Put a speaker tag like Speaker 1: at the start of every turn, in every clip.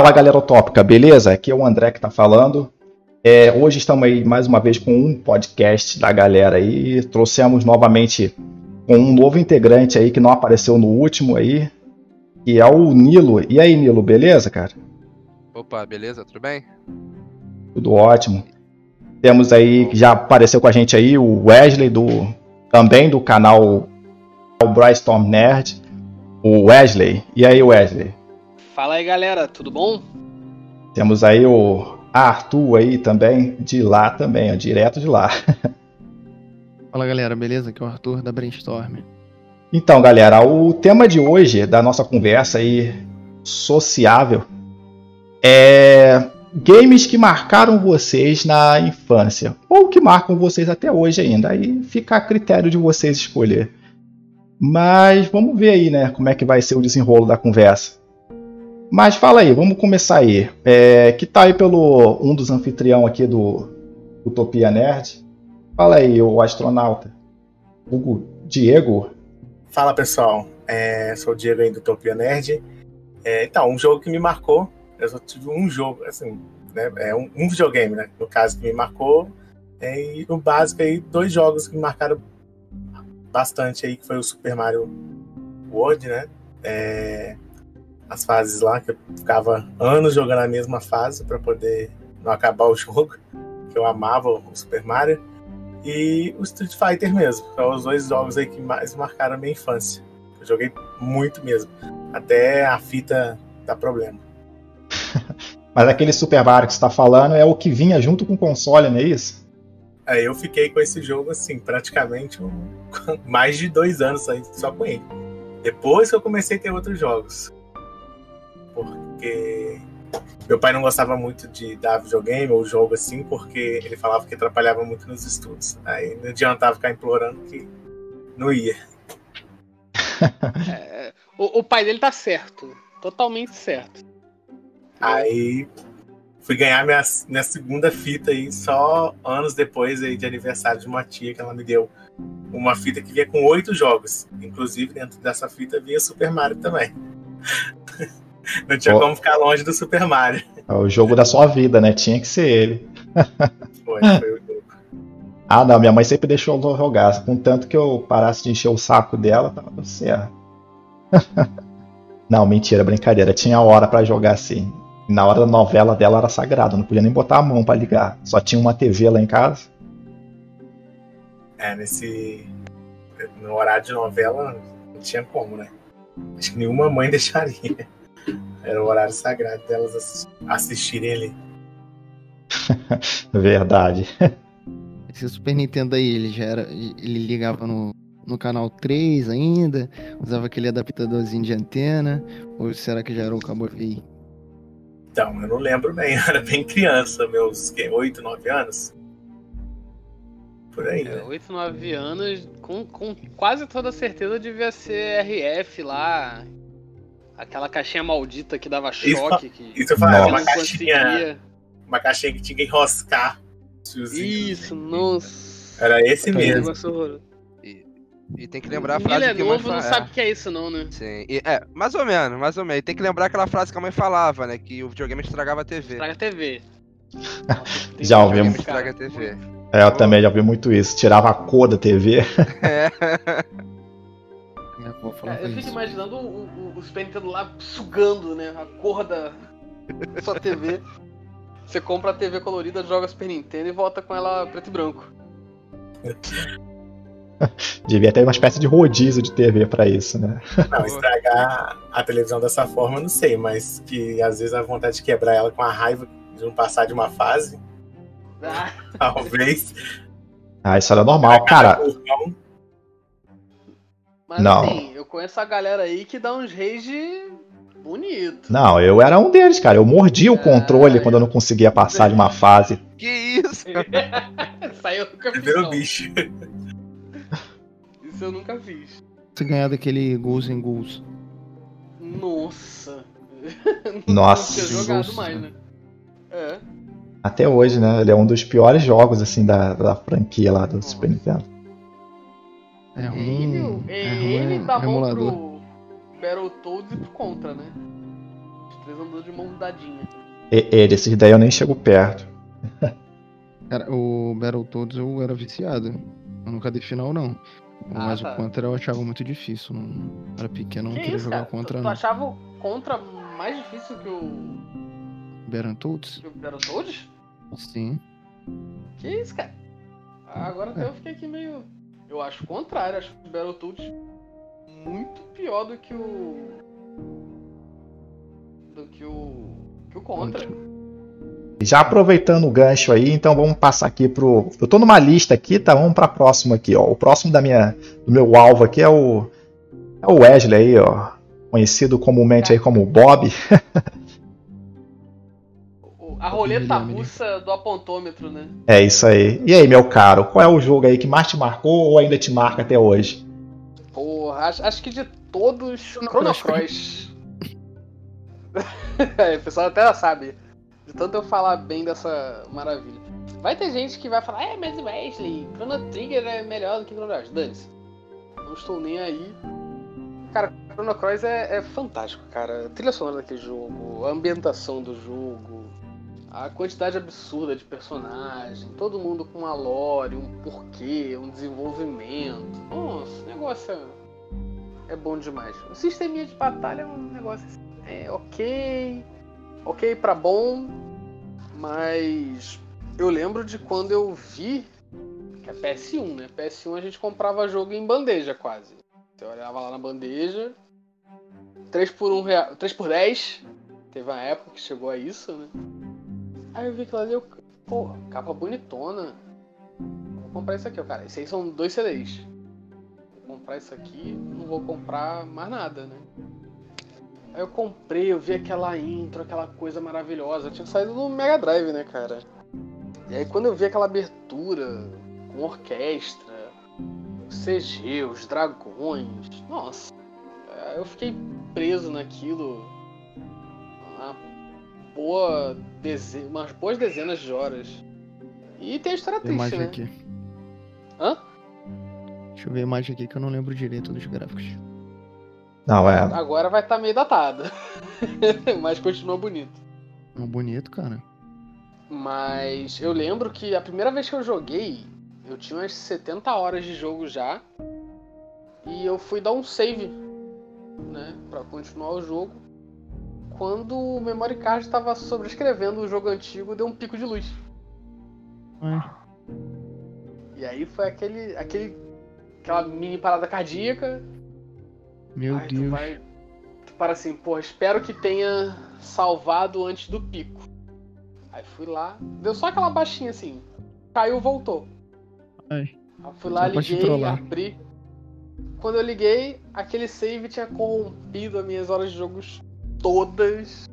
Speaker 1: Fala galera utópica, beleza? Aqui é o André que tá falando. É, hoje estamos aí mais uma vez com um podcast da galera aí. Trouxemos novamente com um novo integrante aí que não apareceu no último aí, que é o Nilo. E aí, Nilo, beleza, cara?
Speaker 2: Opa, beleza? Tudo bem?
Speaker 1: Tudo ótimo. Temos aí, que já apareceu com a gente aí, o Wesley, do, também do canal o Brainstorm Nerd. O Wesley. E aí, Wesley?
Speaker 3: Fala aí, galera, tudo bom?
Speaker 1: Temos aí o Arthur aí também, de lá também, ó, direto de lá.
Speaker 4: Fala galera, beleza? Aqui é o Arthur da Brainstorm.
Speaker 1: Então, galera, o tema de hoje da nossa conversa aí sociável é games que marcaram vocês na infância ou que marcam vocês até hoje ainda. Aí fica a critério de vocês escolher. Mas vamos ver aí, né, como é que vai ser o desenrolo da conversa. Mas fala aí, vamos começar aí. É, que tá aí pelo um dos anfitrião aqui do Utopia Nerd. Fala aí, o astronauta. Hugo Diego.
Speaker 5: Fala pessoal, é, sou o Diego aí do Utopia Nerd. É, então, um jogo que me marcou, eu só tive um jogo, assim, né, é um, um videogame, né, no caso que me marcou, é, e no básico aí, dois jogos que me marcaram bastante aí, que foi o Super Mario World, né, é, as fases lá, que eu ficava anos jogando a mesma fase para poder não acabar o jogo, que eu amava o Super Mario, e o Street Fighter mesmo, que são os dois jogos aí que mais marcaram a minha infância. Eu joguei muito mesmo, até a fita dar problema.
Speaker 1: Mas aquele Super Mario que você está falando é o que vinha junto com o console, não é isso?
Speaker 5: Aí eu fiquei com esse jogo assim, praticamente um, mais de dois anos aí, só com ele. Depois que eu comecei a ter outros jogos porque meu pai não gostava muito de dar videogame ou jogo assim, porque ele falava que atrapalhava muito nos estudos. Aí não adiantava ficar implorando que não ia.
Speaker 3: É, o, o, pai dele tá certo, totalmente certo.
Speaker 5: Aí fui ganhar minha, minha segunda fita aí só anos depois aí de aniversário de uma tia que ela me deu uma fita que vinha com oito jogos. Inclusive dentro dessa fita vinha Super Mario também. Não tinha como ficar longe do Super Mario.
Speaker 1: É o jogo da sua vida, né? Tinha que ser ele.
Speaker 5: Foi, foi o jogo.
Speaker 1: Ah, não, minha mãe sempre deixou eu jogar. Contanto que eu parasse de encher o saco dela, tava tudo certo. não, mentira, brincadeira. Tinha hora para jogar assim. Na hora da novela dela era sagrado, não podia nem botar a mão para ligar. Só tinha uma TV lá em casa.
Speaker 5: É, nesse. No horário de novela, não tinha como, né? Acho que nenhuma mãe deixaria. Era o horário sagrado delas assistirem ali.
Speaker 1: Verdade.
Speaker 4: Esse Super Nintendo aí, ele já era. Ele ligava no, no canal 3 ainda? Usava aquele adaptadorzinho de antena? Ou será que já era o cabo VI?
Speaker 5: Então, eu não lembro bem, eu era bem criança, meus que, 8, 9 anos. Por aí. É,
Speaker 3: né? 8, 9 anos, com, com quase toda certeza devia ser RF lá, Aquela caixinha maldita que dava choque.
Speaker 5: Isso, que isso foi uma caixinha. Uma caixinha que tinha que enroscar.
Speaker 3: Isso, nossa.
Speaker 5: Era esse mesmo.
Speaker 2: E, e, tem que lembrar a frase
Speaker 3: é
Speaker 2: que
Speaker 3: a mãe novo, não sabe o que é isso não, né?
Speaker 2: Sim. E, é, mais ou menos, mais ou menos. E tem que lembrar aquela frase que a mãe falava, né? Que o videogame estragava a TV.
Speaker 3: Estraga a TV.
Speaker 1: já ouvimos.
Speaker 2: Estraga a TV.
Speaker 1: É, eu também já ouvi muito isso. Tirava a cor da TV. É.
Speaker 3: É, eu fico imaginando o, o, o Super Nintendo lá sugando, né? A cor da sua TV. Você compra a TV colorida, joga Super Nintendo e volta com ela preto e branco.
Speaker 1: Devia ter uma espécie de rodízio de TV para isso, né?
Speaker 5: Não, estragar a televisão dessa forma, eu não sei, mas que às vezes a vontade de quebrar ela com a raiva de não passar de uma fase. Ah. Talvez.
Speaker 1: Ah, isso era normal, cara.
Speaker 3: Mas não. assim, conheço a galera aí que dá uns rage bonito.
Speaker 1: Não, eu era um deles, cara. Eu mordia o controle é... quando eu não conseguia passar de uma fase.
Speaker 2: Que isso?
Speaker 3: Saiu nunca fiz.
Speaker 5: Virou bicho.
Speaker 3: Isso eu nunca fiz.
Speaker 4: Você ganhar daquele Ghouls and Ghouls.
Speaker 3: Nossa.
Speaker 1: Nossa.
Speaker 3: Não jogado mais, né? É.
Speaker 1: Até hoje, né? Ele é um dos piores jogos, assim, da, da franquia lá do Nossa. Super Nintendo.
Speaker 4: É ruim.
Speaker 3: Ele, é ele ruim, dá mão pro Battletoads e pro Contra, né? três andando de mão dadinha.
Speaker 1: Ele, esses daí eu nem chego perto.
Speaker 4: Cara, o Battletoads eu era viciado. Eu nunca dei final, não.
Speaker 3: Ah,
Speaker 4: Mas
Speaker 3: tá.
Speaker 4: o Contra eu achava muito difícil. Não... Era pequeno, eu não
Speaker 3: que
Speaker 4: queria
Speaker 3: isso,
Speaker 4: jogar
Speaker 3: cara?
Speaker 4: Contra,
Speaker 3: tu, tu
Speaker 4: não.
Speaker 3: achava o Contra mais difícil que o,
Speaker 4: Battletoads?
Speaker 3: que o Battletoads?
Speaker 4: Sim.
Speaker 3: Que isso, cara? Agora até eu fiquei aqui meio. Eu acho o contrário, acho o Battletoads muito pior do que o. Do que o. que o Contra.
Speaker 1: Já aproveitando o gancho aí, então vamos passar aqui pro. Eu tô numa lista aqui, tá? Vamos pra próxima aqui, ó. O próximo da minha, do meu alvo aqui é o. É o Wesley aí, ó. Conhecido comumente aí como Bob.
Speaker 3: A roleta russa do apontômetro, né?
Speaker 1: É isso aí. E aí, meu caro, qual é o jogo aí que mais te marcou ou ainda te marca até hoje?
Speaker 3: Porra, acho, acho que de todos.
Speaker 4: Chrono
Speaker 3: Chrono
Speaker 4: Cross.
Speaker 3: É, o pessoal até sabe. De tanto eu falar bem dessa maravilha. Vai ter gente que vai falar, é, mas Wesley, Chrono Trigger é melhor do que Chrono Cross. Dane-se. Não estou nem aí. Cara, Chrono Cross é, é fantástico, cara. A trilha sonora daquele jogo, a ambientação do jogo, a quantidade absurda de personagem, todo mundo com uma lore, um porquê, um desenvolvimento. Nossa, o negócio é, é bom demais. O sisteminha de batalha é um negócio assim, é ok, ok pra bom, mas eu lembro de quando eu vi que é PS1, né? PS1 a gente comprava jogo em bandeja quase. Você olhava lá na bandeja, 3 por 1 real, 3 por 10. Teve uma época que chegou a isso, né? Aí eu vi aquilo ali, eu, pô, capa bonitona. Vou comprar isso aqui, ó, cara. Esses aí são dois CDs. Vou comprar isso aqui, não vou comprar mais nada, né? Aí eu comprei, eu vi aquela intro, aquela coisa maravilhosa. Tinha saído do Mega Drive, né, cara? E aí quando eu vi aquela abertura com orquestra, CG, os dragões, nossa, eu fiquei preso naquilo. Boa umas boas dezenas de horas. E tem a história
Speaker 4: Tem
Speaker 3: triste,
Speaker 4: imagem
Speaker 3: né?
Speaker 4: aqui.
Speaker 3: Hã?
Speaker 4: Deixa eu ver a imagem aqui que eu não lembro direito dos gráficos.
Speaker 1: Não, é.
Speaker 3: Agora vai estar meio datado. Mas continua bonito.
Speaker 4: Bonito, cara.
Speaker 3: Mas eu lembro que a primeira vez que eu joguei, eu tinha umas 70 horas de jogo já. E eu fui dar um save, né, Pra continuar o jogo. Quando o memory card estava sobrescrevendo o jogo antigo, deu um pico de luz.
Speaker 4: Ué,
Speaker 3: E aí foi aquele, aquele aquela mini parada cardíaca.
Speaker 4: meu
Speaker 3: Aí tu
Speaker 4: Deus.
Speaker 3: vai. Tu para assim, pô, espero que tenha salvado antes do pico. Aí fui lá, deu só aquela baixinha assim. Caiu, voltou.
Speaker 4: Ai.
Speaker 3: Aí fui lá, liguei, abri. Quando eu liguei, aquele save tinha corrompido as minhas horas de jogos todas.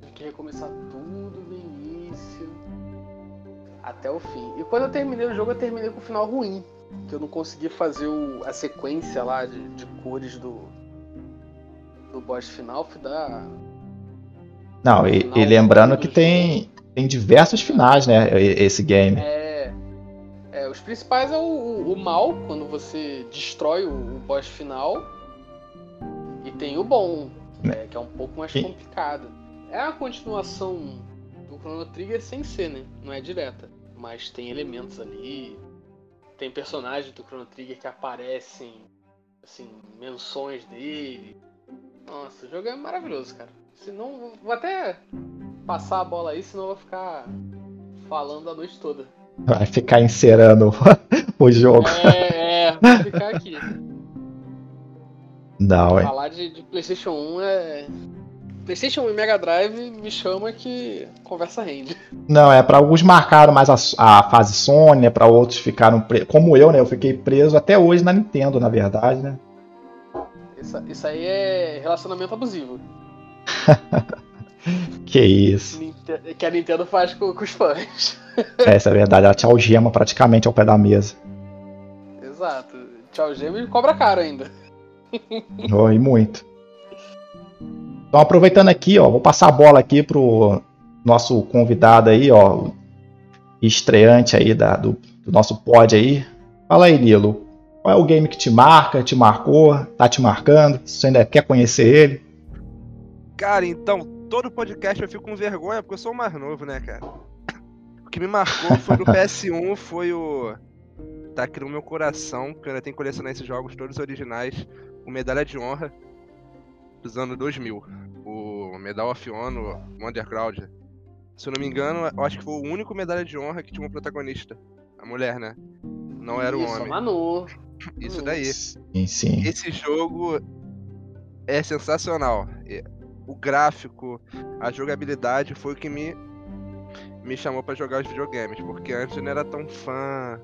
Speaker 3: Tive que recomeçar tudo do início. Até o fim. E quando eu terminei o jogo, eu terminei com o final ruim. Que eu não consegui fazer o- a sequência lá de, de cores do. Do boss final. Fui dar.
Speaker 1: Não, e,
Speaker 3: Final
Speaker 1: e lembrando
Speaker 3: do
Speaker 1: que
Speaker 3: jogo.
Speaker 1: tem, tem diversos finais, né? Esse game.
Speaker 3: É, é, os principais é o, o- o mal, quando você destrói o, o boss final. E tem o bom, que é, que é um pouco mais complicado. É a continuação do Chrono Trigger sem ser, né? Não é direta. Mas tem elementos ali. Tem personagens do Chrono Trigger que aparecem, assim, menções dele. Nossa, o jogo é maravilhoso, cara. Senão, vou até passar a bola aí, senão eu vou ficar falando a noite toda.
Speaker 1: Vai ficar encerando o jogo.
Speaker 3: É, é, vou ficar aqui.
Speaker 1: Não, é.
Speaker 3: Falar de, de PlayStation 1 é. PlayStation 1 e Mega Drive me chama que conversa rende.
Speaker 1: Não, é para alguns marcaram mais a, a fase Sony, né? Para outros ficaram pre... como eu, né? Eu fiquei preso até hoje na Nintendo, na verdade, né?
Speaker 3: Isso, isso aí é relacionamento abusivo.
Speaker 1: Que isso.
Speaker 3: Que a Nintendo faz com, com os fãs.
Speaker 1: Essa é a verdade, ela te algema praticamente ao pé da mesa.
Speaker 3: Exato. Tchau, gêmeo e cobra caro ainda.
Speaker 1: Oh, e muito. Então, aproveitando aqui, ó, vou passar a bola aqui pro nosso convidado aí, ó, estreante aí da, do, do nosso pod aí. Fala aí, Nilo. Qual é o game que te marca, te marcou, tá te marcando? Se você ainda quer conhecer ele?
Speaker 2: Cara, então, todo podcast eu fico com vergonha porque eu sou o mais novo, né, cara? O que me marcou foi no PS1, foi o. Tá aqui no meu coração, que eu ainda tenho que colecionar esses jogos todos originais. O Medalha de Honra dos anos 2000. O Medal of Honor, o Underground. Se eu não me engano, eu acho que foi o único Medalha de Honra que tinha uma protagonista. A mulher, né? Não era o
Speaker 3: Isso,
Speaker 2: homem.
Speaker 3: Manu.
Speaker 2: Isso daí.
Speaker 1: Sim, sim.
Speaker 2: Esse jogo é sensacional. O gráfico, a jogabilidade foi o que me, me chamou pra jogar os videogames. Porque antes eu não era tão fã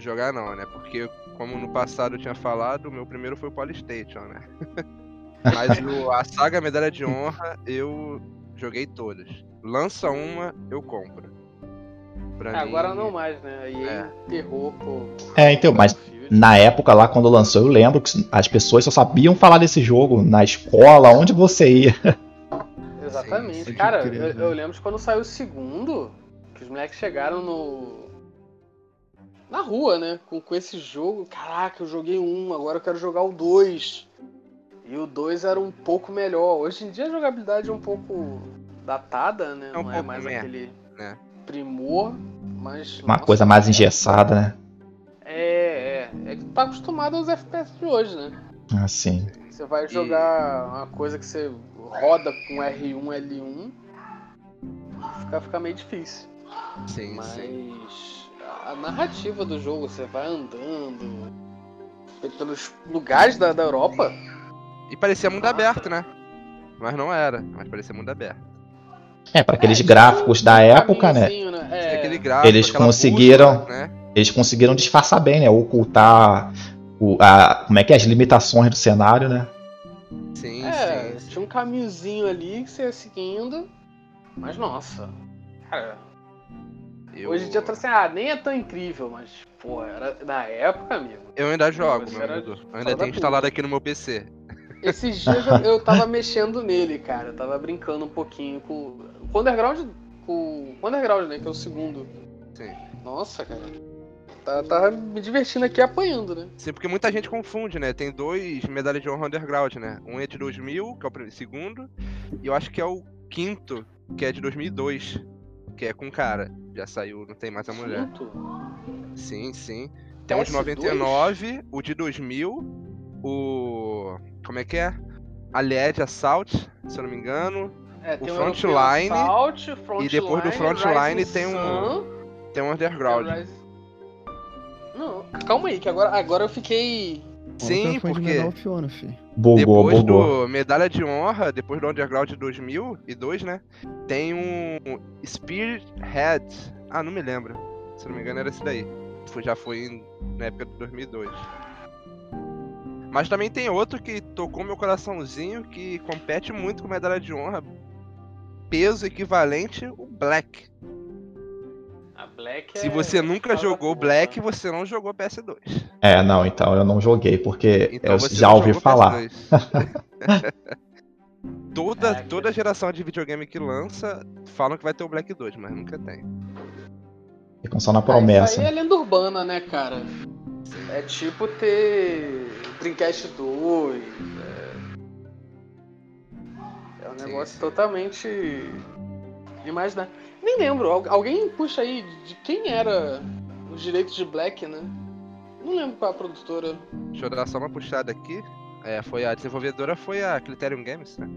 Speaker 2: jogar, não, né? Porque, como no passado eu tinha falado, o meu primeiro foi o Polystation, né? Mas o- a saga Medalha de Honra eu joguei todas. Lança uma, eu compro. Pra
Speaker 3: É,
Speaker 2: mim,
Speaker 3: agora não mais, né? Aí
Speaker 2: É.
Speaker 3: enterrou, pô.
Speaker 1: É, então, mas na época lá, quando lançou, eu lembro que as pessoas só sabiam falar desse jogo na escola, onde você ia.
Speaker 3: Exatamente.
Speaker 4: Sim,
Speaker 3: Cara,
Speaker 4: pode crer,
Speaker 3: eu, eu lembro de quando saiu o segundo, que os moleques chegaram no. Na rua, né? Com, com esse jogo. Caraca, eu joguei um, agora eu quero jogar o dois. E o dois era um pouco melhor. Hoje em dia a jogabilidade é um pouco datada, né?
Speaker 2: É um
Speaker 3: Não é mais aquele
Speaker 2: né?
Speaker 3: primor, mas.
Speaker 1: Uma
Speaker 3: nossa,
Speaker 1: coisa mais engessada, né?
Speaker 3: É, é. É que tu tá acostumado aos FPS de hoje, né?
Speaker 1: Assim.
Speaker 3: Você vai jogar uma coisa que você roda com R1, L1, fica, fica meio difícil.
Speaker 2: Sim,
Speaker 3: Mas
Speaker 2: sim.
Speaker 3: A narrativa do jogo, você vai andando pelos lugares da, da Europa.
Speaker 2: E parecia mundo
Speaker 3: Nossa.
Speaker 2: aberto, né? Mas não era, mas parecia mundo aberto.
Speaker 1: É, para aqueles
Speaker 3: É,
Speaker 1: gráficos da época, né?
Speaker 3: né? É,
Speaker 2: aquele gráfico,
Speaker 1: Eles conseguiram-
Speaker 2: bússola, né?
Speaker 1: Eles conseguiram disfarçar bem, né? Ocultar o, a, como é que é, as limitações do cenário, né?
Speaker 2: Sim,
Speaker 3: é,
Speaker 2: sim.
Speaker 3: tinha um caminhozinho ali que você ia seguindo. Mas nossa, cara,
Speaker 2: Eu,
Speaker 3: hoje em dia eu tô assim, ah, nem é tão incrível, mas, pô, era na época, amigo.
Speaker 2: eu ainda jogo, meu
Speaker 3: era
Speaker 2: amigo. Eu ainda
Speaker 3: da
Speaker 2: tenho instalado aqui no meu PC.
Speaker 3: Esses dias eu, eu tava mexendo nele, cara. Eu tava brincando um pouquinho com com o Underground. Com o Underground, né? Que é o segundo.
Speaker 2: Sim.
Speaker 3: Nossa, cara. Tá- Tava me divertindo aqui apanhando, né?
Speaker 2: Sim, porque muita gente confunde, né? Tem dois medalhas de honra underground, né? Um é de 2000, que é o segundo, e eu acho que é o quinto, que é de 2002, que é com cara. Já saiu, não tem mais a mulher.
Speaker 3: Quinto.
Speaker 2: Sim, sim. Tem um de
Speaker 3: PS2?
Speaker 2: 99, o de 2000, o. Como é que é? A LED Assault, se eu não me engano.
Speaker 3: É,
Speaker 2: O Frontline,
Speaker 3: Assault, Frontline,
Speaker 2: e depois do Frontline tem um
Speaker 3: Sun,
Speaker 2: Tem um Underground.
Speaker 3: é, Rising- Não, calma aí, que agora, agora eu fiquei.
Speaker 2: Sim, porque
Speaker 4: Medal of Honor, fi.
Speaker 1: Bugou,
Speaker 2: depois
Speaker 1: bugou.
Speaker 2: do Medalha de Honra, depois do Underground 2002, né? Tem um Spearhead. Ah, não me lembro. Se não me engano era esse daí. Já foi na época de 2002. Mas também tem outro que tocou meu coraçãozinho, que compete muito com Medalha de Honra. Peso equivalente, o Black.
Speaker 3: Black
Speaker 2: Se
Speaker 3: é
Speaker 2: você nunca
Speaker 3: fora da
Speaker 2: jogou. Black, você não jogou PS2.
Speaker 1: É, não, então eu não joguei, porque
Speaker 2: Então
Speaker 1: eu já ouvi falar.
Speaker 2: PS2. toda,
Speaker 3: Caraca.
Speaker 2: toda geração de videogame que lança falam que vai ter o Black 2, mas nunca tem.
Speaker 1: Ficam só na
Speaker 3: Ah,
Speaker 1: promessa.
Speaker 3: isso aí é lenda urbana, né, cara? É tipo ter Dreamcast 2. É, é um
Speaker 2: Sim,
Speaker 3: negócio
Speaker 2: sim.
Speaker 3: totalmente imaginário. Nem lembro, al- alguém puxa aí de quem era os direitos de Black, né? Não lembro qual é a produtora.
Speaker 2: Deixa eu dar só uma puxada aqui. É, foi a desenvolvedora foi a Criterion Games, né?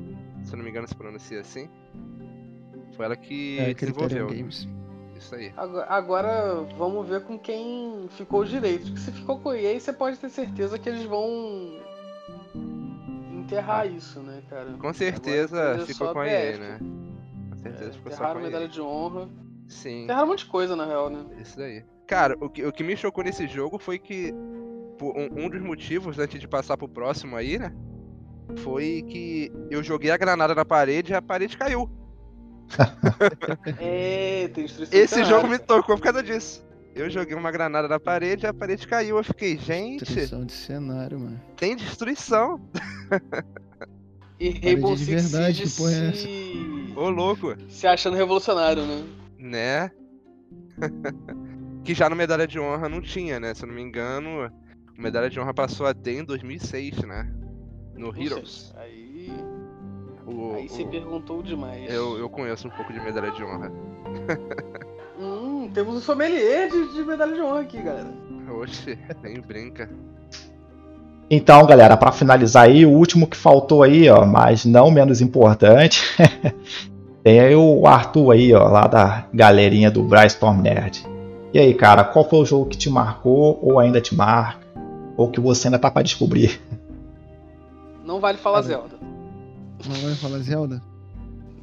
Speaker 2: Se eu não me engano se pronuncia assim. Foi ela que
Speaker 4: É, Criterion
Speaker 2: desenvolveu.
Speaker 4: Games.
Speaker 2: Isso aí.
Speaker 3: Agora, agora vamos ver com quem ficou os direitos. Porque se ficou com a EA, você pode ter certeza que eles vão enterrar isso, né, cara?
Speaker 2: Ah. Com certeza
Speaker 3: Agora,
Speaker 2: ficou com a EA, né? Certeza ficou só
Speaker 3: Enterraram
Speaker 2: com a
Speaker 3: medalha de honra.
Speaker 2: Sim.
Speaker 3: Enterraram um monte de coisa, na real, né?
Speaker 2: Isso daí. Cara, o que, o que me chocou nesse jogo foi que um, um dos motivos, antes de passar pro próximo aí, né? Foi que eu joguei a granada na parede e a parede caiu.
Speaker 3: É, tem destruição de
Speaker 2: Esse jogo me tocou por causa disso. Eu joguei uma granada na parede e a parede caiu. Eu fiquei, gente,
Speaker 4: Destruição de cenário, mano.
Speaker 2: tem destruição.
Speaker 3: E Rainbow
Speaker 4: de
Speaker 3: Six
Speaker 4: verdade,
Speaker 3: Siege
Speaker 4: que porra é
Speaker 3: se...
Speaker 2: Ô, louco,
Speaker 3: se achando revolucionário, né?
Speaker 2: né? que já no Medalha de Honra não tinha, né? Se eu não me engano, o Medalha de Honra passou a ter em 2006, né? No Heroes.
Speaker 3: Aí...
Speaker 2: O,
Speaker 3: Aí você
Speaker 2: o-
Speaker 3: perguntou demais.
Speaker 2: eu, eu conheço um pouco de medalha de honra.
Speaker 3: Hum, temos um sommelier de, de medalha de honra aqui, galera.
Speaker 2: Oxe, nem brinca.
Speaker 1: Então, galera, pra finalizar aí, o último que faltou aí, ó, mas não menos importante, tem aí o Arthur aí, ó, lá da galerinha do Brainstorm Nerd. E aí, cara, qual foi o jogo que te marcou ou ainda te marca? Ou que você ainda tá pra descobrir?
Speaker 3: Não vale falar
Speaker 4: Ah,
Speaker 3: Zelda.
Speaker 4: Não vai falar Zelda?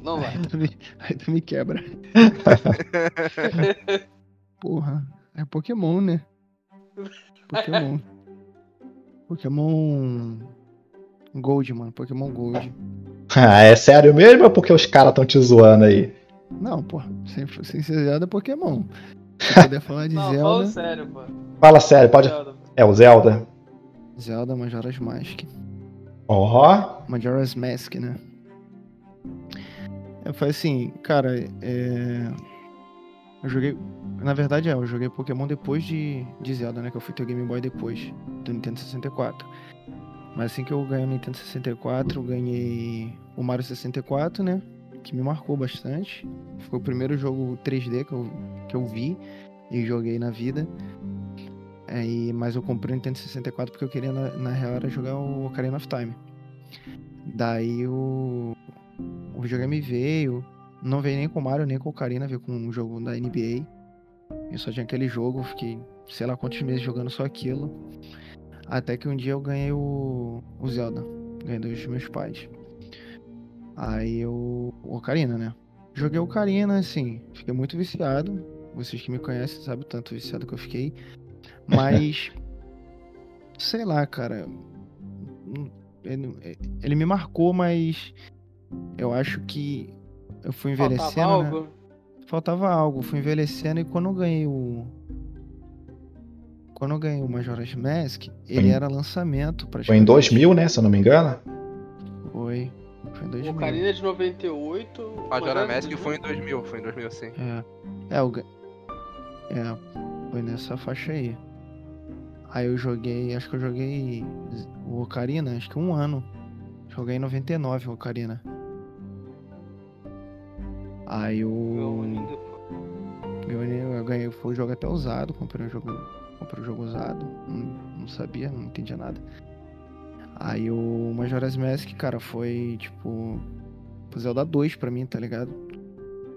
Speaker 3: Não
Speaker 4: Aí
Speaker 3: vale.
Speaker 4: tu me, aí tu me quebra. Porra, é Pokémon, né? Pokémon. Pokémon Gold, mano. Pokémon Gold.
Speaker 1: Ah, é sério mesmo ou porque os caras tão te zoando aí?
Speaker 4: Não, porra. Sem, sem ser Zelda, é Pokémon. Se puder falar de
Speaker 3: Não, fala
Speaker 4: Zelda,
Speaker 3: sério, pô.
Speaker 1: Fala sério, pode.
Speaker 3: Zelda.
Speaker 1: É o Zelda?
Speaker 4: Zelda Majora's Mask.
Speaker 1: Ó,
Speaker 4: Majora's Mask, né? É, foi assim, cara, é... Eu joguei... Na verdade, é, eu joguei Pokémon depois de, de Zelda, né? Que eu fui ter o Game Boy depois, do Nintendo 64. Mas assim que eu ganhei o Nintendo 64, eu ganhei o Mario 64, né? Que me marcou bastante. Foi o primeiro jogo 3D que eu, que eu vi e joguei na vida. Aí, mas eu comprei o Nintendo 64 porque eu queria, na, na real, era jogar o Ocarina of Time. Daí o, o videogame veio. Não veio nem com o Mario, nem com o Ocarina, veio com um jogo da NBA. Eu só tinha aquele jogo, fiquei sei lá quantos meses jogando só aquilo. Até que um dia eu ganhei o, o Zelda. Ganhei dos meus pais. Aí eu. O Ocarina, né? Joguei o Ocarina, assim, fiquei muito viciado. Vocês que me conhecem sabem o tanto viciado que eu fiquei. Mas. sei lá, cara. Ele, ele me marcou, mas. Eu acho que eu fui
Speaker 3: Faltava
Speaker 4: envelhecendo. né?
Speaker 3: algo.
Speaker 4: faltava algo, fui envelhecendo e quando eu ganhei o. Quando eu ganhei o Majora's Mask, ele era lançamento
Speaker 1: foi em
Speaker 4: praticamente.
Speaker 1: 2000, né? Se eu não me engano.
Speaker 4: Foi. Foi em
Speaker 3: O
Speaker 4: 2000.
Speaker 3: Ocarina é de 98.
Speaker 2: Majora
Speaker 3: Majora's
Speaker 2: Mask
Speaker 3: 2000.
Speaker 2: foi em 2000, foi em 2000 sim.
Speaker 4: É. É, o. É, foi nessa faixa aí. Aí eu joguei, acho que eu joguei o Ocarina, acho que um ano. Joguei em 99 o Ocarina. Aí o. Eu, eu ganhei, foi o jogo até usado, comprei um jogo, comprei um jogo usado, não, não sabia, não entendia nada. Aí o Majora's Mask, cara, foi tipo o Zelda 2 pra mim, tá ligado?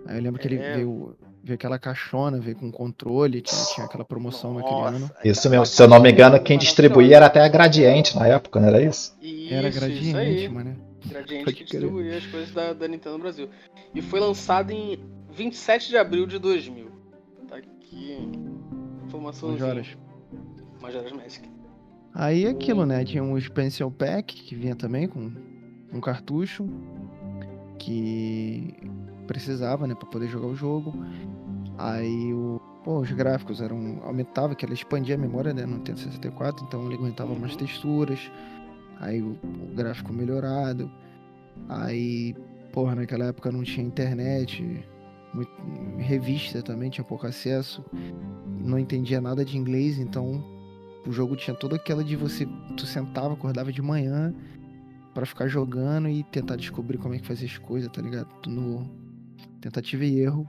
Speaker 4: Aí eu lembro que ele
Speaker 3: É.
Speaker 4: veio, veio aquela caixona, veio com controle, tinha, tinha aquela promoção naquele ano.
Speaker 3: Nossa,
Speaker 1: Isso mesmo. Se eu não me engano, quem
Speaker 3: maravilhosa.
Speaker 1: distribuía era até a Gradiente na época, não era isso?
Speaker 3: Isso,
Speaker 4: Era
Speaker 3: isso
Speaker 4: gradiente,
Speaker 3: aí.
Speaker 4: mano.
Speaker 3: Gradiente
Speaker 4: Pode
Speaker 3: que
Speaker 4: crer.
Speaker 3: distribuía as coisas da, da Nintendo Brasil. E foi lançado em 27 de abril de 2000. Tá aqui. Informação.
Speaker 4: Majoras.
Speaker 3: Majora's Mask.
Speaker 4: Aí aquilo, né? Tinha um Expansion Pack que vinha também com um cartucho que precisava, né, para poder jogar o jogo. Aí o, pô, os gráficos eram aumentava, que ela expandia a memória, né, no Nintendo 64, então ele aguentava mais
Speaker 3: Uhum.
Speaker 4: texturas. Aí o, o gráfico melhorado. Aí, porra, naquela época não tinha internet, muito- revista também tinha pouco acesso. Não entendia nada de inglês, então o jogo tinha toda aquela de você, tu sentava, acordava de manhã pra ficar jogando e tentar descobrir como é que fazia as coisas, tá ligado? No tentativa e erro.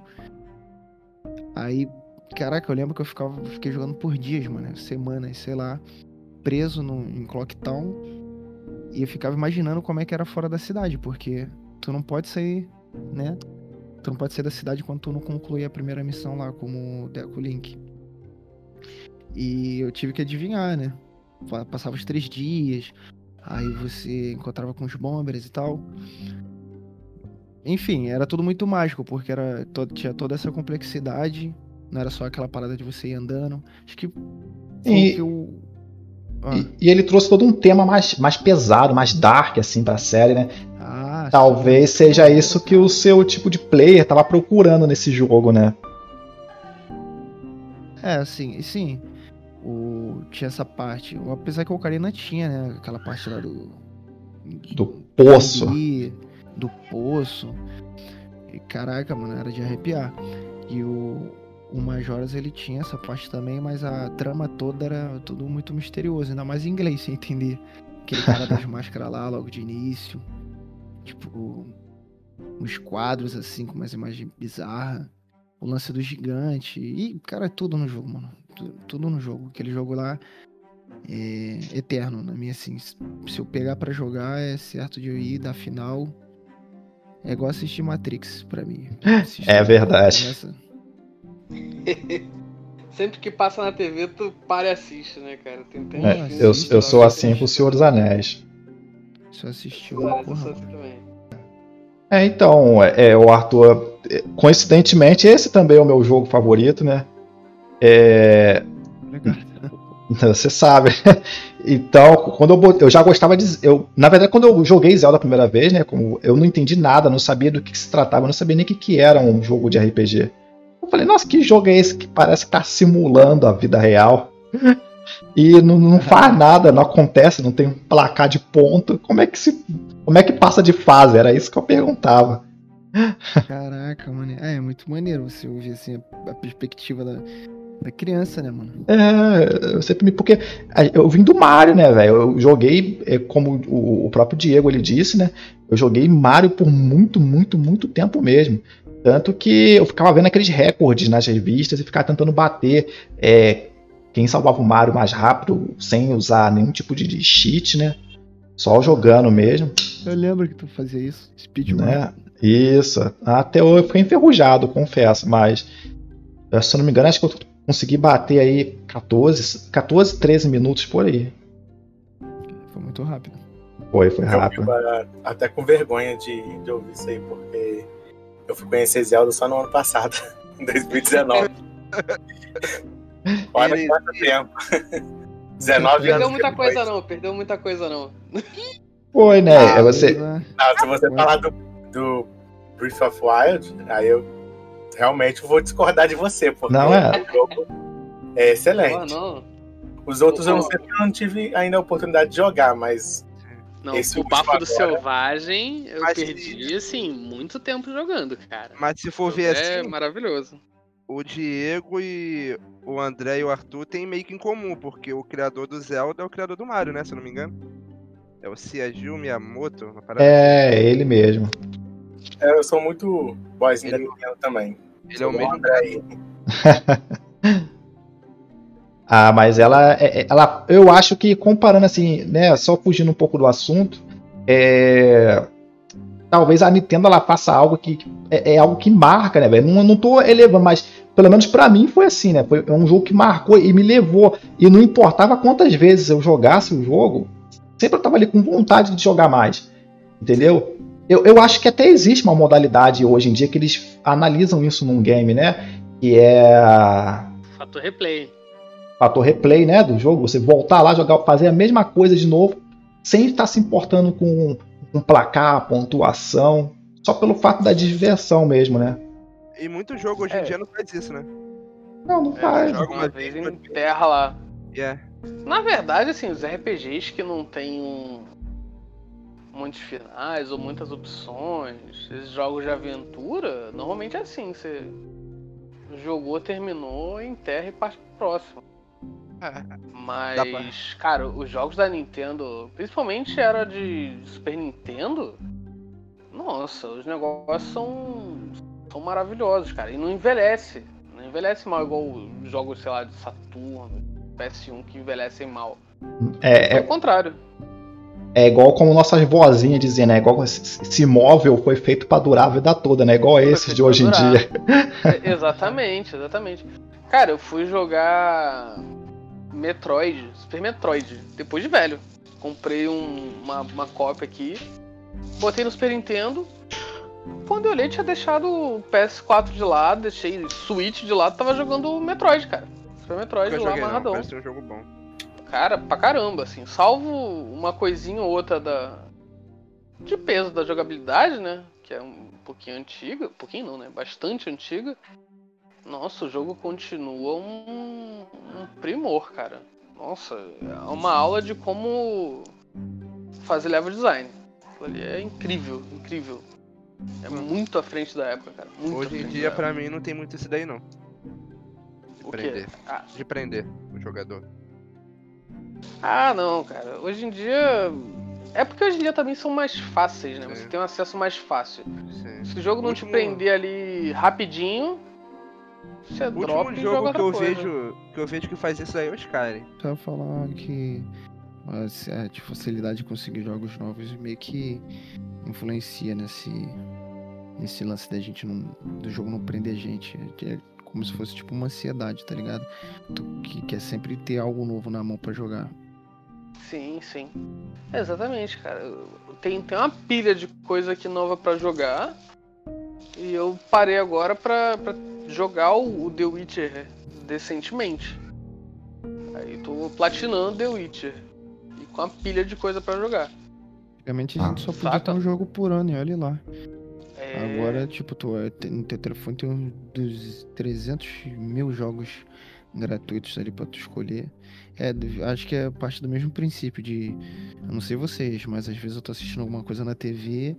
Speaker 4: Aí, caraca, eu lembro que eu ficava, fiquei jogando por dias, mano, semanas, sei lá, preso no, em Clock Town e eu ficava imaginando como é que era fora da cidade, porque tu não pode sair, né? Tu não pode sair da cidade quando tu não concluir a primeira missão lá, como o Deco Link. E eu tive que adivinhar, né? Passava os três dias, aí você encontrava com os bombers e tal. Enfim, era tudo muito mágico, porque era tinha toda essa complexidade. Não era só aquela parada de você ir andando. Acho que foi
Speaker 1: E-
Speaker 4: que eu. Ah,
Speaker 1: E, e ele trouxe todo um tema mais, mais pesado, mais dark, assim, pra série, né?
Speaker 4: ah,
Speaker 1: Talvez
Speaker 4: sim.
Speaker 1: seja isso que o seu tipo de player tava procurando nesse jogo, né?
Speaker 4: É, assim, sim. O, tinha essa parte. Apesar que o Ocarina tinha, né? Aquela parte lá do.
Speaker 1: Do poço.
Speaker 4: zumbi, do poço. E, caraca, mano, era de arrepiar. E o, o Majoras ele tinha essa parte também, mas a trama toda era tudo muito misterioso, ainda mais em inglês, sem entender. Aquele cara das máscaras lá, logo de início. Tipo, uns quadros assim com umas imagens bizarras. O lance do gigante. E, cara, é tudo no jogo, mano. Tu- Tudo no jogo. Aquele jogo lá é eterno na minha, assim. Se eu pegar pra jogar, é certo de eu ir da final. É igual assistir Matrix pra mim. Assistir-
Speaker 1: É verdade.
Speaker 4: começa-
Speaker 3: Sempre que passa na TV, tu para e assiste, né, cara? Tem, tem
Speaker 4: É,
Speaker 1: Eu, eu sou assim com o Senhor dos Anéis.
Speaker 3: É,
Speaker 4: porra.
Speaker 3: sou assim também.
Speaker 1: É, então, é, é, o Arthur, é, coincidentemente, esse também é o meu jogo favorito, né? É,
Speaker 4: Legal.
Speaker 1: Você sabe. Então, quando eu, bot- eu já gostava de. Eu, na verdade, quando eu joguei Zelda a primeira vez, né? Como eu não entendi nada, não sabia do que se tratava, eu não sabia nem o que, que era um jogo de RPG. Eu falei, nossa, que jogo é esse que parece que tá simulando a vida real? E não, não faz nada, não acontece, não tem um placar de ponto. Como é que se. Como é que passa de fase? Era isso que eu perguntava.
Speaker 4: Caraca, mano. É, é muito maneiro você ouvir assim a, perspectiva da, da criança, né, mano?
Speaker 1: É, eu sempre me. Porque a- eu vim do Mario, né, velho? Eu joguei, é, como o próprio Diego ele disse, né? Eu joguei Mario por muito, muito, muito tempo mesmo. Tanto que eu ficava vendo aqueles recordes nas revistas e ficava tentando bater é, quem salvava o Mario mais rápido, sem usar nenhum tipo de, cheat, né? Só jogando mesmo,
Speaker 4: Eu lembro que tu fazia isso. Speedrun.
Speaker 1: né? Isso. Até eu fiquei enferrujado, confesso, mas eh, se eu não me engano, acho que eu consegui bater aí 14, 14 13 minutos por aí.
Speaker 4: Foi muito rápido.
Speaker 1: Foi, foi
Speaker 5: Eu
Speaker 1: rápido.
Speaker 5: ah, até com vergonha de, de ouvir isso aí, porque eu fui conhecer Zelda só no ano passado, em 2019. Olha
Speaker 2: Ele-
Speaker 5: quanto tempo. 19
Speaker 3: Perdeu
Speaker 5: anos
Speaker 3: muita
Speaker 5: depois.
Speaker 3: coisa não, perdeu muita coisa não.
Speaker 1: Foi, né?
Speaker 5: Ah,
Speaker 1: É você.
Speaker 5: Não, se você falar do, do Breath of Wild, aí eu realmente vou discordar de você, porque
Speaker 1: Não é.
Speaker 5: o jogo é excelente.
Speaker 3: não.
Speaker 5: Os outros eu não
Speaker 3: Não.
Speaker 5: sei porque eu não tive ainda a oportunidade de jogar, mas
Speaker 3: Não,
Speaker 5: Esse
Speaker 3: o Bafo do Selvagem eu
Speaker 2: Mas-
Speaker 3: perdi, assim, muito tempo jogando, cara.
Speaker 2: Mas se for ver
Speaker 3: é
Speaker 2: assim,
Speaker 3: maravilhoso.
Speaker 2: o Diego e o André e o Arthur têm meio que em comum, porque o criador do Zelda é o criador do Mario, né? Se eu não me engano. É o Siaju Miyamoto, uma parada
Speaker 1: É, ele mesmo.
Speaker 5: é, eu sou muito boyzinho da
Speaker 2: Ele-
Speaker 5: Nintendo também.
Speaker 2: Ele é o mesmo
Speaker 5: André aí.
Speaker 1: Ah, mas ela, é- é- ela, eu acho que comparando assim, né, só fugindo um pouco do assunto, é, talvez a Nintendo ela faça algo que é, é algo que marca, né, velho? Não, não tô elevando, mas pelo menos pra mim foi assim, né? Foi um jogo que marcou e me levou e não importava quantas vezes eu jogasse o jogo, sempre eu tava ali com vontade de jogar mais, entendeu? Eu, eu acho que até existe uma modalidade hoje em dia que eles analisam isso num game, né? Que é
Speaker 3: Fator replay.
Speaker 1: Fator replay, né, do jogo, você voltar lá, jogar, fazer a mesma coisa de novo, sem estar se importando com, com placar, pontuação, só pelo fato da diversão mesmo, né?
Speaker 2: E muito jogo hoje em
Speaker 3: É.
Speaker 2: dia não faz isso, né?
Speaker 1: Não, não
Speaker 3: É,
Speaker 1: faz.
Speaker 2: joga
Speaker 3: uma vez em terra lá.
Speaker 2: É.
Speaker 3: Na verdade, assim, os RPGs que não tem um... muitos finais ou muitas opções, esses jogos de aventura, normalmente é assim, você jogou, terminou, enterra e parte pro próximo. Mas, cara, os jogos da Nintendo, principalmente era de Super Nintendo, nossa, os negócios são, são maravilhosos, cara. E não envelhece. Não envelhece mal igual os jogos, sei lá, de Saturno, PS1 que envelhecem mal.
Speaker 1: É, é,
Speaker 3: contrário.
Speaker 1: é igual como nossas vozinhas diziam, né? Igual esse, móvel foi feito pra durar a vida toda, né? Igual esses de hoje em dia.
Speaker 3: É, exatamente, exatamente. Cara, eu fui jogar Metroid, Super Metroid, depois de velho. Comprei um- uma, uma cópia aqui, botei no Super Nintendo. Quando eu olhei, tinha deixado o PS4 de lado, deixei Switch de lado, tava jogando o Metroid, cara. Super Metroid lá
Speaker 2: joguei não,
Speaker 3: amarradão.
Speaker 2: parece ser um jogo bom.
Speaker 3: Cara, pra caramba, assim. Salvo uma coisinha ou outra da. De peso da jogabilidade, né? Que é um pouquinho antiga. Pouquinho não, né? Bastante antiga. Nossa, o jogo continua um, um primor, cara. Nossa, é uma aula de como fazer level design. Ali é incrível, incrível. É muito à frente da época, cara. Muito
Speaker 2: Hoje em dia, pra mim, não tem muito isso daí, não. De.
Speaker 3: O
Speaker 2: prender.
Speaker 3: Ah,
Speaker 2: De prender o jogador.
Speaker 3: Ah, não, cara. Hoje em dia, É porque hoje em dia também são mais fáceis, né?
Speaker 2: Sim.
Speaker 3: Você tem um acesso mais fácil.
Speaker 2: Sim.
Speaker 3: Se o jogo não te
Speaker 2: Último-
Speaker 3: prender ali rapidinho, você
Speaker 2: O
Speaker 3: dropa
Speaker 2: último jogo que eu
Speaker 3: coisa.
Speaker 2: vejo que eu vejo que faz isso aí é o Skyrim.
Speaker 4: Só ia falar que a se- a de facilidade de conseguir jogos novos meio que influencia nesse, nesse lance da gente não, do jogo não prender a gente. É como se fosse tipo uma ansiedade, tá ligado? Tu que quer sempre ter algo novo na mão pra jogar.
Speaker 3: Sim, sim. Exatamente, cara. Tem, tem uma pilha de coisa aqui nova pra jogar. E eu parei agora pra, pra jogar o, o The Witcher decentemente. Aí tô platinando The Witcher. E com uma pilha de coisa pra jogar.
Speaker 4: Antigamente a
Speaker 1: Ah.
Speaker 4: gente só podia
Speaker 3: Saca?
Speaker 4: ter um jogo por ano, e olha lá.
Speaker 3: É,
Speaker 4: Agora, tipo, tu, é, tem- no teu telefone tem uns dos 300 mil jogos gratuitos ali pra tu escolher. É, acho que é parte do mesmo princípio de. Eu não sei vocês, mas às vezes eu tô assistindo alguma coisa na TV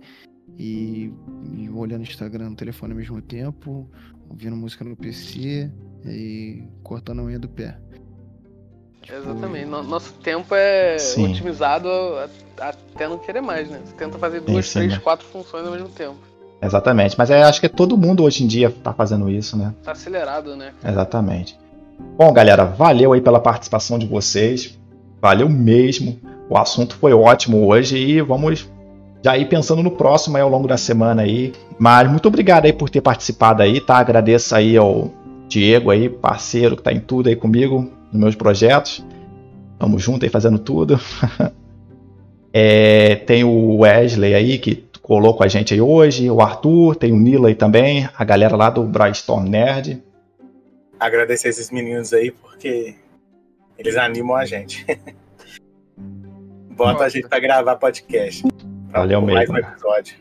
Speaker 4: e, e olhando Instagram no telefone ao mesmo tempo, ouvindo música no PC e cortando a unha do pé. Tipo,
Speaker 3: Exatamente. No- nosso tempo é
Speaker 1: Sim.
Speaker 3: otimizado até não querer mais, né? Você tenta fazer duas,
Speaker 1: sim,
Speaker 3: três,
Speaker 1: né?
Speaker 3: quatro funções ao mesmo tempo.
Speaker 1: Exatamente. Mas é, acho que todo mundo hoje em dia tá fazendo isso, né?
Speaker 3: Tá acelerado, né?
Speaker 1: Exatamente. Bom, galera, valeu aí pela participação de vocês. Valeu mesmo. O assunto foi ótimo hoje e vamos já ir pensando no próximo aí ao longo da semana aí. Mas muito obrigado aí por ter participado aí, tá? Agradeço aí ao Diego aí, parceiro que tá em tudo aí comigo, nos meus projetos. Tamo junto aí fazendo tudo. É, tem o Wesley aí que colou com a gente aí hoje, o Arthur, tem o Nilo aí também, a galera lá do Brainstorm Nerd.
Speaker 5: Agradecer esses meninos aí, porque eles animam a gente. Bota a gente pra gravar podcast. Pra
Speaker 1: Valeu
Speaker 5: mais
Speaker 1: mesmo.
Speaker 5: um episódio.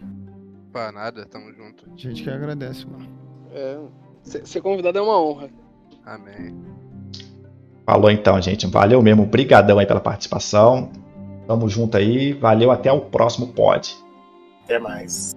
Speaker 2: Pá, nada, tamo junto.
Speaker 4: Gente que agradece, mano.
Speaker 3: É, ser convidado é uma honra.
Speaker 2: Amém.
Speaker 1: Falou então, gente. Valeu mesmo. Brigadão aí pela participação. Tamo junto aí. Valeu até o próximo pod.
Speaker 5: Até mais.